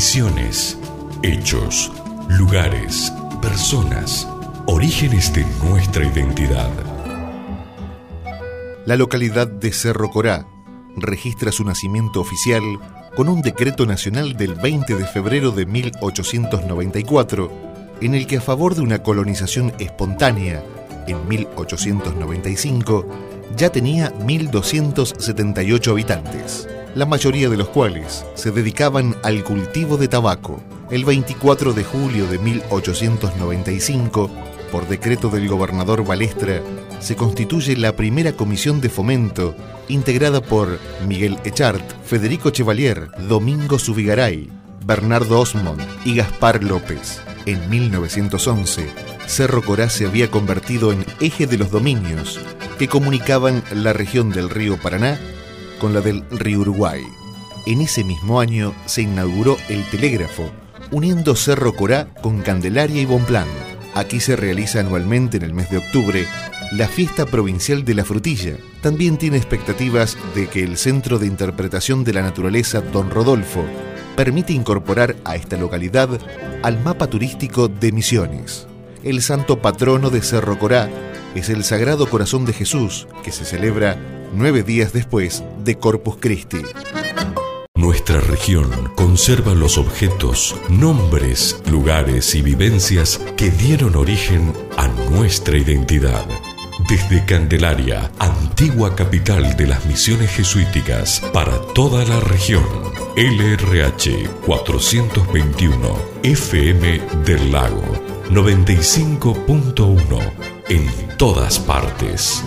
Misiones, hechos, lugares, personas, orígenes de nuestra identidad. La localidad de Cerro Corá registra su nacimiento oficial con un decreto nacional del 20 de febrero de 1894, en el que a favor de una colonización espontánea en 1895 ya tenía 1.278 habitantes, la mayoría de los cuales se dedicaban al cultivo de tabaco. El 24 de julio de 1895, por decreto del gobernador Balestra, se constituye la primera comisión de fomento integrada por Miguel Echart, Federico Chevalier, Domingo Subigaray, Bernardo Osmond y Gaspar López. En 1911, Cerro Corá se había convertido en eje de los dominios que comunicaban la región del río Paraná con la del río Uruguay. En ese mismo año se inauguró el telégrafo, uniendo Cerro Corá con Candelaria y Bonplan. Aquí se realiza anualmente en el mes de octubre la fiesta provincial de la frutilla. También tiene expectativas de que el Centro de Interpretación de la Naturaleza Don Rodolfo permite incorporar a esta localidad al mapa turístico de Misiones. El santo patrono de Cerro Corá es el Sagrado Corazón de Jesús, que se celebra nueve días después de Corpus Christi. Nuestra región conserva los objetos, nombres, lugares y vivencias que dieron origen a nuestra identidad. Desde Candelaria, antigua capital de las misiones jesuíticas, para toda la región. LRH 421, FM del Lago 95.1, en todas partes.